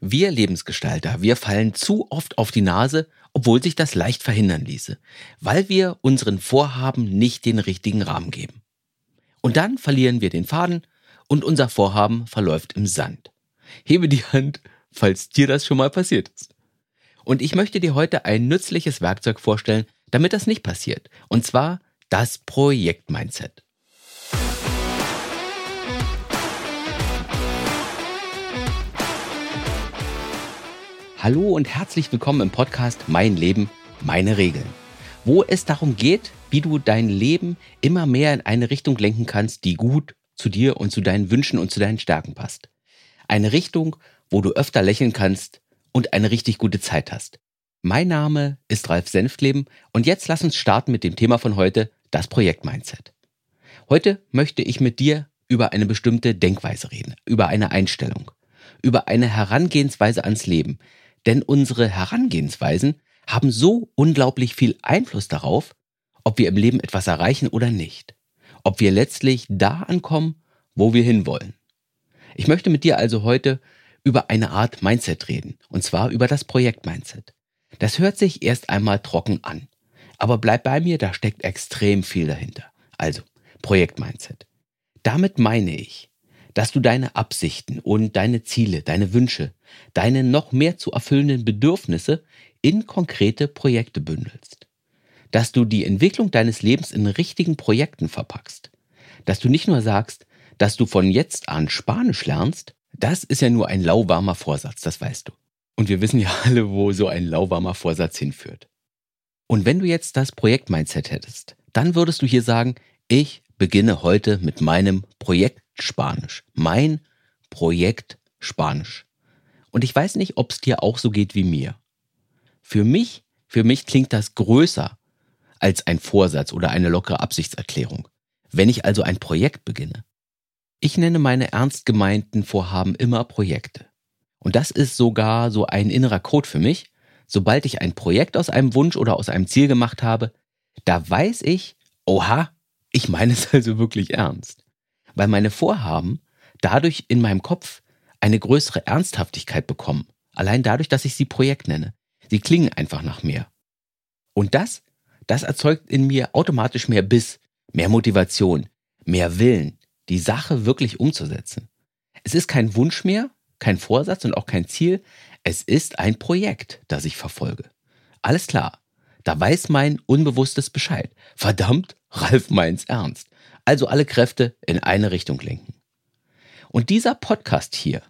Wir Lebensgestalter, wir fallen zu oft auf die Nase, obwohl sich das leicht verhindern ließe, weil wir unseren Vorhaben nicht den richtigen Rahmen geben. Und dann verlieren wir den Faden und unser Vorhaben verläuft im Sand. Hebe die Hand, falls dir das schon mal passiert ist. Und ich möchte dir heute ein nützliches Werkzeug vorstellen, damit das nicht passiert. Und zwar das Projekt-Mindset. Hallo und herzlich willkommen im Podcast Mein Leben, meine Regeln, wo es darum geht, wie du dein Leben immer mehr in eine Richtung lenken kannst, die gut zu dir und zu deinen Wünschen und zu deinen Stärken passt. Eine Richtung, wo du öfter lächeln kannst und eine richtig gute Zeit hast. Mein Name ist Ralf Senftleben und jetzt lass uns starten mit dem Thema von heute, das Projekt Mindset. Heute möchte ich mit dir über eine bestimmte Denkweise reden, über eine Einstellung, über eine Herangehensweise ans Leben, denn unsere Herangehensweisen haben so unglaublich viel Einfluss darauf, ob wir im Leben etwas erreichen oder nicht. Ob wir letztlich da ankommen, wo wir hinwollen. Ich möchte mit dir also heute über eine Art Mindset reden, und zwar über das Projekt-Mindset. Das hört sich erst einmal trocken an, aber bleib bei mir, da steckt extrem viel dahinter. Also, Projekt-Mindset. Damit meine ich, dass du deine Absichten und deine Ziele, deine Wünsche, deine noch mehr zu erfüllenden Bedürfnisse in konkrete Projekte bündelst. Dass du die Entwicklung deines Lebens in richtigen Projekten verpackst. Dass du nicht nur sagst, dass du von jetzt an Spanisch lernst, das ist ja nur ein lauwarmer Vorsatz, das weißt du. Und wir wissen ja alle, wo so ein lauwarmer Vorsatz hinführt. Und wenn du jetzt das Projekt-Mindset hättest, dann würdest du hier sagen, ich beginne heute mit meinem Projekt Spanisch. Mein Projekt Spanisch. Und ich weiß nicht, ob es dir auch so geht wie mir. Für mich, für mich klingt das größer als ein Vorsatz oder eine lockere Absichtserklärung. Wenn ich also ein Projekt beginne. Ich nenne meine ernst gemeinten Vorhaben immer Projekte. Und das ist sogar so ein innerer Code für mich. Sobald ich ein Projekt aus einem Wunsch oder aus einem Ziel gemacht habe, da weiß ich, oha, ich meine es also wirklich ernst weil meine Vorhaben dadurch in meinem Kopf eine größere Ernsthaftigkeit bekommen. Allein dadurch, dass ich sie Projekt nenne. Sie klingen einfach nach mehr. Und das, das erzeugt in mir automatisch mehr Biss, mehr Motivation, mehr Willen, die Sache wirklich umzusetzen. Es ist kein Wunsch mehr, kein Vorsatz und auch kein Ziel. Es ist ein Projekt, das ich verfolge. Alles klar. Da weiß mein Unbewusstes Bescheid. Verdammt, Ralf meint's ernst. Also alle Kräfte in eine Richtung lenken. Und dieser Podcast hier,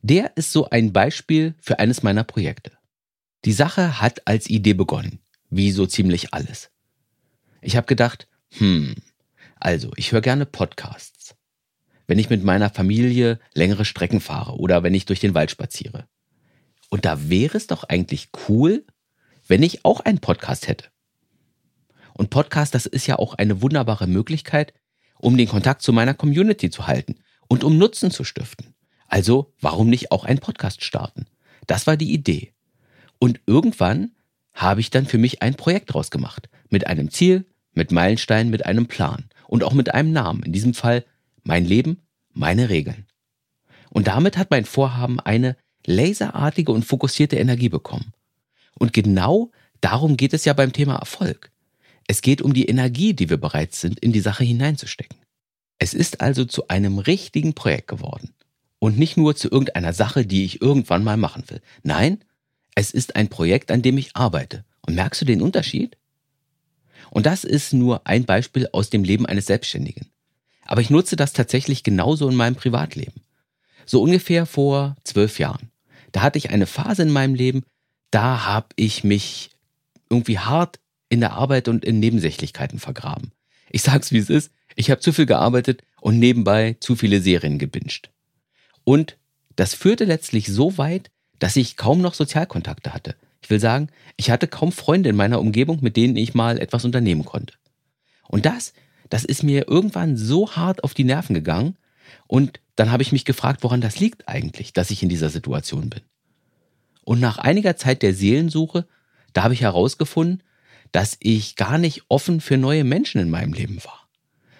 der ist so ein Beispiel für eines meiner Projekte. Die Sache hat als Idee begonnen, wie so ziemlich alles. Ich habe gedacht, hm, also ich höre gerne Podcasts. Wenn ich mit meiner Familie längere Strecken fahre oder wenn ich durch den Wald spaziere. Und da wäre es doch eigentlich cool, wenn ich auch einen Podcast hätte. Und Podcast, das ist ja auch eine wunderbare Möglichkeit, um den Kontakt zu meiner Community zu halten und um Nutzen zu stiften. Also warum nicht auch einen Podcast starten? Das war die Idee. Und irgendwann habe ich dann für mich ein Projekt draus gemacht. Mit einem Ziel, mit Meilensteinen, mit einem Plan und auch mit einem Namen. In diesem Fall mein Leben, meine Regeln. Und damit hat mein Vorhaben eine laserartige und fokussierte Energie bekommen. Und genau darum geht es ja beim Thema Erfolg. Es geht um die Energie, die wir bereit sind, in die Sache hineinzustecken. Es ist also zu einem richtigen Projekt geworden. Und nicht nur zu irgendeiner Sache, die ich irgendwann mal machen will. Nein, es ist ein Projekt, an dem ich arbeite. Und merkst du den Unterschied? Und das ist nur ein Beispiel aus dem Leben eines Selbstständigen. Aber ich nutze das tatsächlich genauso in meinem Privatleben. So ungefähr vor zwölf Jahren. Da hatte ich eine Phase in meinem Leben, da habe ich mich irgendwie hart in der Arbeit und in Nebensächlichkeiten vergraben. Ich sag's wie es ist, ich habe zu viel gearbeitet und nebenbei zu viele Serien gebinged. Und das führte letztlich so weit, dass ich kaum noch Sozialkontakte hatte. Ich will sagen, ich hatte kaum Freunde in meiner Umgebung, mit denen ich mal etwas unternehmen konnte. Und das, das ist mir irgendwann so hart auf die Nerven gegangen und dann habe ich mich gefragt, woran das liegt eigentlich, dass ich in dieser Situation bin. Und nach einiger Zeit der Seelensuche, da habe ich herausgefunden, dass ich gar nicht offen für neue Menschen in meinem Leben war.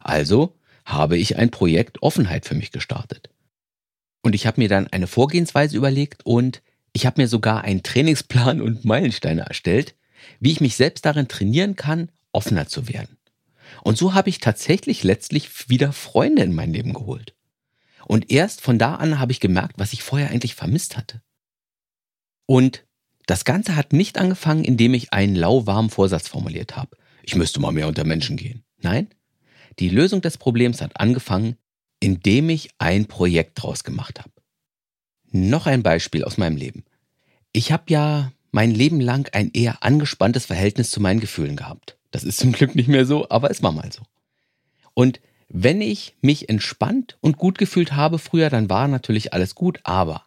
Also habe ich ein Projekt Offenheit für mich gestartet. Und ich habe mir dann eine Vorgehensweise überlegt und Ich habe mir sogar einen Trainingsplan und Meilensteine erstellt, wie ich mich selbst darin trainieren kann, offener zu werden. Und so habe ich tatsächlich letztlich wieder Freunde in mein Leben geholt. Und erst von da an habe ich gemerkt, was ich vorher eigentlich vermisst hatte. Und das Ganze hat nicht angefangen, indem ich einen lauwarmen Vorsatz formuliert habe. Ich müsste mal mehr unter Menschen gehen. Nein, die Lösung des Problems hat angefangen, indem ich ein Projekt draus gemacht habe. Noch ein Beispiel aus meinem Leben. Ich habe ja mein Leben lang ein eher angespanntes Verhältnis zu meinen Gefühlen gehabt. Das ist zum Glück nicht mehr so, aber es war mal so. Und wenn ich mich entspannt und gut gefühlt habe früher, dann war natürlich alles gut, aber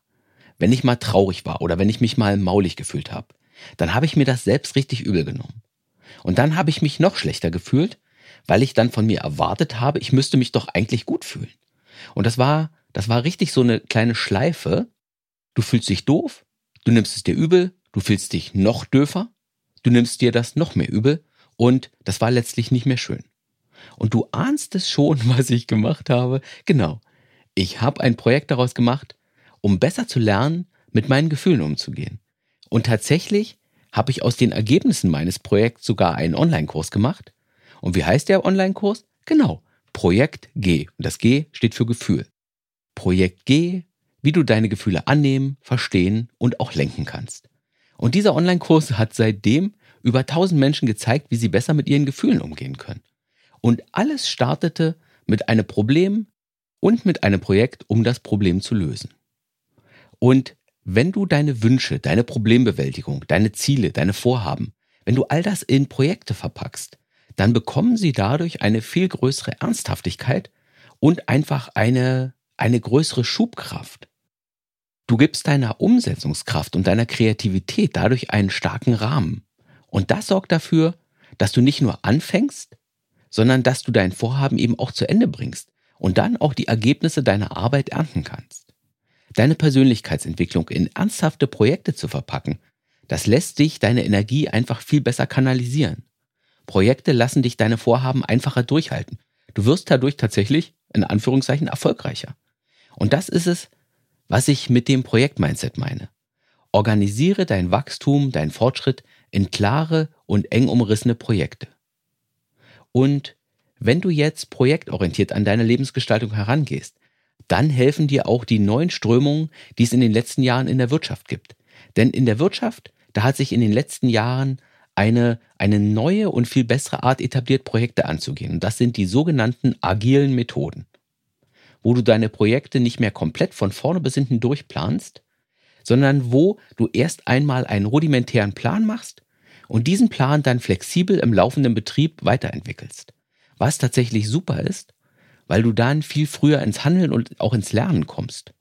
wenn ich mal traurig war oder wenn ich mich mal maulig gefühlt habe, dann habe ich mir das selbst richtig übel genommen. Und dann habe ich mich noch schlechter gefühlt, weil ich dann von mir erwartet habe, ich müsste mich doch eigentlich gut fühlen. Und das war, das war richtig so eine kleine Schleife. Du fühlst dich doof, du nimmst es dir übel, du fühlst dich noch döfer, du nimmst dir das noch mehr übel und das war letztlich nicht mehr schön. Und du ahnst es schon, was ich gemacht habe. Genau. Ich habe ein Projekt daraus gemacht, um besser zu lernen, mit meinen Gefühlen umzugehen. Und tatsächlich habe ich aus den Ergebnissen meines Projekts sogar einen Online-Kurs gemacht. Und wie heißt der Online-Kurs? Genau, Projekt G. Und das G steht für Gefühl. Projekt G, wie du deine Gefühle annehmen, verstehen und auch lenken kannst. Und dieser Online-Kurs hat seitdem über 1000 Menschen gezeigt, wie sie besser mit ihren Gefühlen umgehen können. Und alles startete mit einem Problem und mit einem Projekt, um das Problem zu lösen. Und wenn du deine Wünsche, deine Problembewältigung, deine Ziele, deine Vorhaben, wenn du all das in Projekte verpackst, dann bekommen sie dadurch eine viel größere Ernsthaftigkeit und einfach eine, eine größere Schubkraft. Du gibst deiner Umsetzungskraft und deiner Kreativität dadurch einen starken Rahmen. Und das sorgt dafür, dass du nicht nur anfängst, sondern dass du dein Vorhaben eben auch zu Ende bringst und dann auch die Ergebnisse deiner Arbeit ernten kannst. Deine Persönlichkeitsentwicklung in ernsthafte Projekte zu verpacken, das lässt dich deine Energie einfach viel besser kanalisieren. Projekte lassen dich deine Vorhaben einfacher durchhalten. Du wirst dadurch tatsächlich, in Anführungszeichen, erfolgreicher. Und das ist es, was ich mit dem Projektmindset meine. Organisiere dein Wachstum, dein Fortschritt in klare und eng umrissene Projekte. Und wenn du jetzt projektorientiert an deine Lebensgestaltung herangehst, dann helfen dir auch die neuen Strömungen, die es in den letzten Jahren in der Wirtschaft gibt. Denn in der Wirtschaft, da hat sich in den letzten Jahren eine, eine neue und viel bessere Art etabliert, Projekte anzugehen. Und das sind die sogenannten agilen Methoden, wo du deine Projekte nicht mehr komplett von vorne bis hinten durchplanst, sondern wo du erst einmal einen rudimentären Plan machst und diesen Plan dann flexibel im laufenden Betrieb weiterentwickelst. Was tatsächlich super ist, weil du dann viel früher ins Handeln und auch ins Lernen kommst.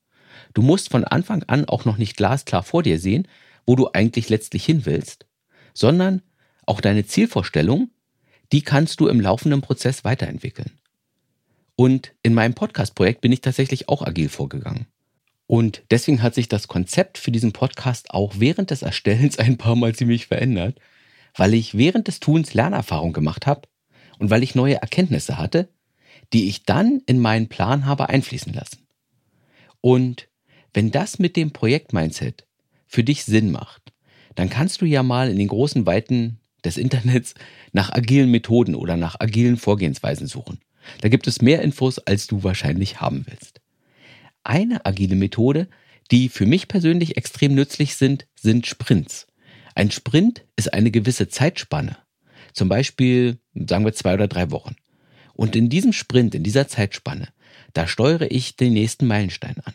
Du musst von Anfang an auch noch nicht glasklar vor dir sehen, wo du eigentlich letztlich hin willst, sondern auch deine Zielvorstellung, die kannst du im laufenden Prozess weiterentwickeln. Und in meinem Podcast-Projekt bin ich tatsächlich auch agil vorgegangen. Und deswegen hat sich das Konzept für diesen Podcast auch während des Erstellens ein paar Mal ziemlich verändert, weil ich während des Tuns Lernerfahrung gemacht habe und weil ich neue Erkenntnisse hatte, die ich dann in meinen Plan habe einfließen lassen. Und wenn das mit dem Projektmindset für dich Sinn macht, dann kannst du ja mal in den großen Weiten des Internets nach agilen Methoden oder nach agilen Vorgehensweisen suchen. Da gibt es mehr Infos, als du wahrscheinlich haben willst. Eine agile Methode, die für mich persönlich extrem nützlich sind, sind Sprints. Ein Sprint ist eine gewisse Zeitspanne. Zum Beispiel, sagen wir zwei oder drei Wochen. Und in diesem Sprint, in dieser Zeitspanne, da steuere ich den nächsten Meilenstein an.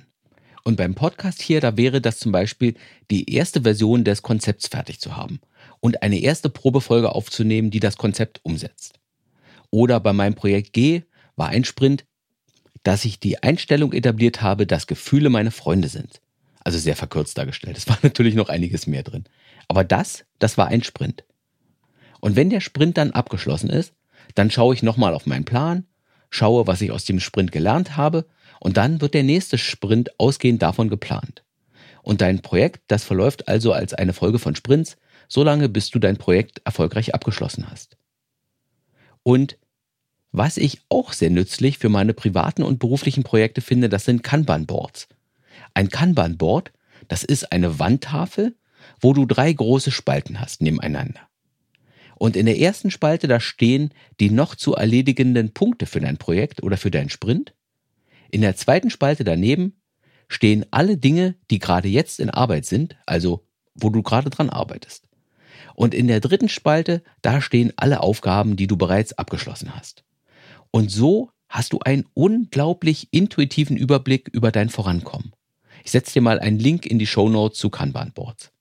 Und beim Podcast hier, da wäre das zum Beispiel die erste Version des Konzepts fertig zu haben und eine erste Probefolge aufzunehmen, die das Konzept umsetzt. Oder bei meinem Projekt G war ein Sprint, dass ich die Einstellung etabliert habe, dass Gefühle meine Freunde sind. Also sehr verkürzt dargestellt. Es war natürlich noch einiges mehr drin. Aber das, das war ein Sprint. Und wenn der Sprint dann abgeschlossen ist, dann schaue ich nochmal auf meinen Plan, schaue, was ich aus dem Sprint gelernt habe und dann wird der nächste Sprint ausgehend davon geplant. Und dein Projekt, das verläuft also als eine Folge von Sprints, solange bis du dein Projekt erfolgreich abgeschlossen hast. Und was ich auch sehr nützlich für meine privaten und beruflichen Projekte finde, das sind Kanban-Boards. Ein Kanban-Board, Das ist eine Wandtafel, wo du drei große Spalten hast nebeneinander. Und in der ersten Spalte, da stehen die noch zu erledigenden Punkte für dein Projekt oder für deinen Sprint. In der zweiten Spalte daneben stehen alle Dinge, die gerade jetzt in Arbeit sind, also wo du gerade dran arbeitest. Und in der dritten Spalte, da stehen alle Aufgaben, die du bereits abgeschlossen hast. Und so hast du einen unglaublich intuitiven Überblick über dein Vorankommen. Ich setze dir mal einen Link in die Show Notes zu Kanban Boards.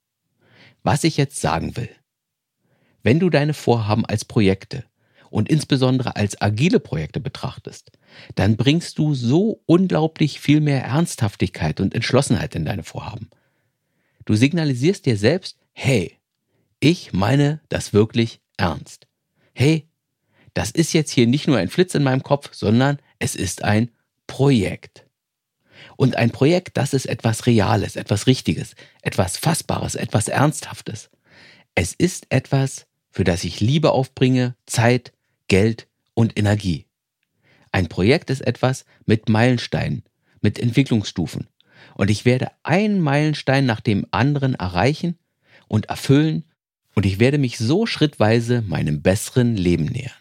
Was ich jetzt sagen will. Wenn du deine Vorhaben als Projekte und insbesondere als agile Projekte betrachtest, dann bringst du so unglaublich viel mehr Ernsthaftigkeit und Entschlossenheit in deine Vorhaben. Du signalisierst dir selbst, hey, ich meine das wirklich ernst. Hey, das ist jetzt hier nicht nur ein Flitz in meinem Kopf, sondern es ist ein Projekt. Und ein Projekt, das ist etwas Reales, etwas Richtiges, etwas Fassbares, etwas Ernsthaftes. Es ist etwas, für das ich Liebe aufbringe, Zeit, Geld und Energie. Ein Projekt ist etwas mit Meilensteinen, mit Entwicklungsstufen. Und ich werde einen Meilenstein nach dem anderen erreichen und erfüllen und ich werde mich so schrittweise meinem besseren Leben nähern.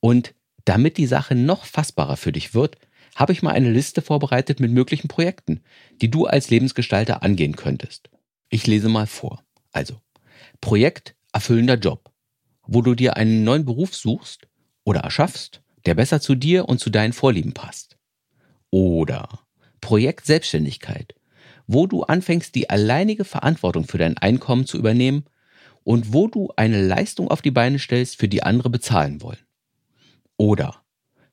Und damit die Sache noch fassbarer für dich wird, habe ich mal eine Liste vorbereitet mit möglichen Projekten, die du als Lebensgestalter angehen könntest. Ich lese mal vor. Also, Projekt erfüllender Job, wo du dir einen neuen Beruf suchst oder erschaffst, der besser zu dir und zu deinen Vorlieben passt. Oder Projekt Selbstständigkeit, wo du anfängst, die alleinige Verantwortung für dein Einkommen zu übernehmen und wo du eine Leistung auf die Beine stellst, für die andere bezahlen wollen. Oder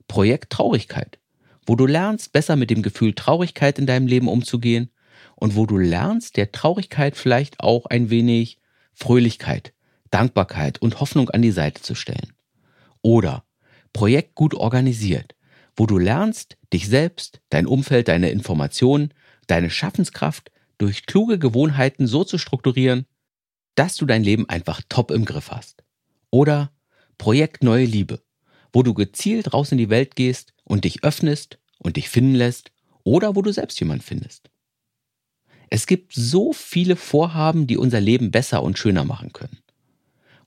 Projekt Traurigkeit, wo du lernst, besser mit dem Gefühl Traurigkeit in deinem Leben umzugehen und wo du lernst, der Traurigkeit vielleicht auch ein wenig Fröhlichkeit, Dankbarkeit und Hoffnung an die Seite zu stellen. Oder Projekt gut organisiert, wo du lernst, dich selbst, dein Umfeld, deine Informationen, deine Schaffenskraft durch kluge Gewohnheiten so zu strukturieren, dass du dein Leben einfach top im Griff hast. Oder Projekt Neue Liebe, wo du gezielt raus in die Welt gehst und dich öffnest und dich finden lässt oder wo du selbst jemand findest. Es gibt so viele Vorhaben, die unser Leben besser und schöner machen können.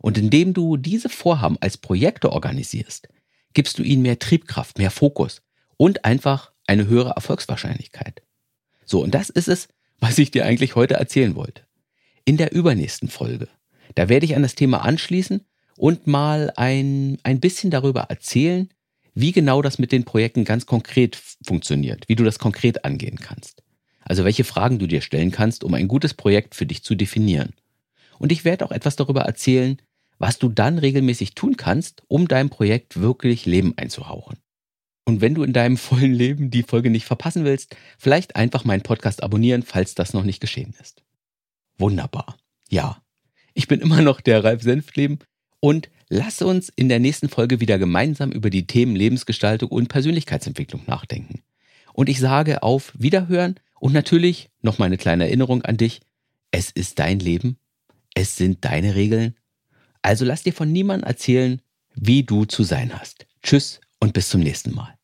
Und indem du diese Vorhaben als Projekte organisierst, gibst du ihnen mehr Triebkraft, mehr Fokus und einfach eine höhere Erfolgswahrscheinlichkeit. So, und das ist es, was ich dir eigentlich heute erzählen wollte. In der übernächsten Folge, da werde ich an das Thema anschließen und mal ein, ein bisschen darüber erzählen, wie genau das mit den Projekten ganz konkret funktioniert, wie du das konkret angehen kannst. Also welche Fragen du dir stellen kannst, um ein gutes Projekt für dich zu definieren. Und ich werde auch etwas darüber erzählen, was du dann regelmäßig tun kannst, um deinem Projekt wirklich Leben einzuhauchen. Und wenn du in deinem vollen Leben die Folge nicht verpassen willst, vielleicht einfach meinen Podcast abonnieren, falls das noch nicht geschehen ist. Wunderbar. Ja, ich bin immer noch der Ralf Senftleben und lass uns in der nächsten Folge wieder gemeinsam über die Themen Lebensgestaltung und Persönlichkeitsentwicklung nachdenken. Und ich sage auf Wiederhören und natürlich noch meine kleine Erinnerung an dich. Es ist dein Leben. Es sind deine Regeln also lass dir von niemandem erzählen, wie du zu sein hast. Tschüss und bis zum nächsten Mal.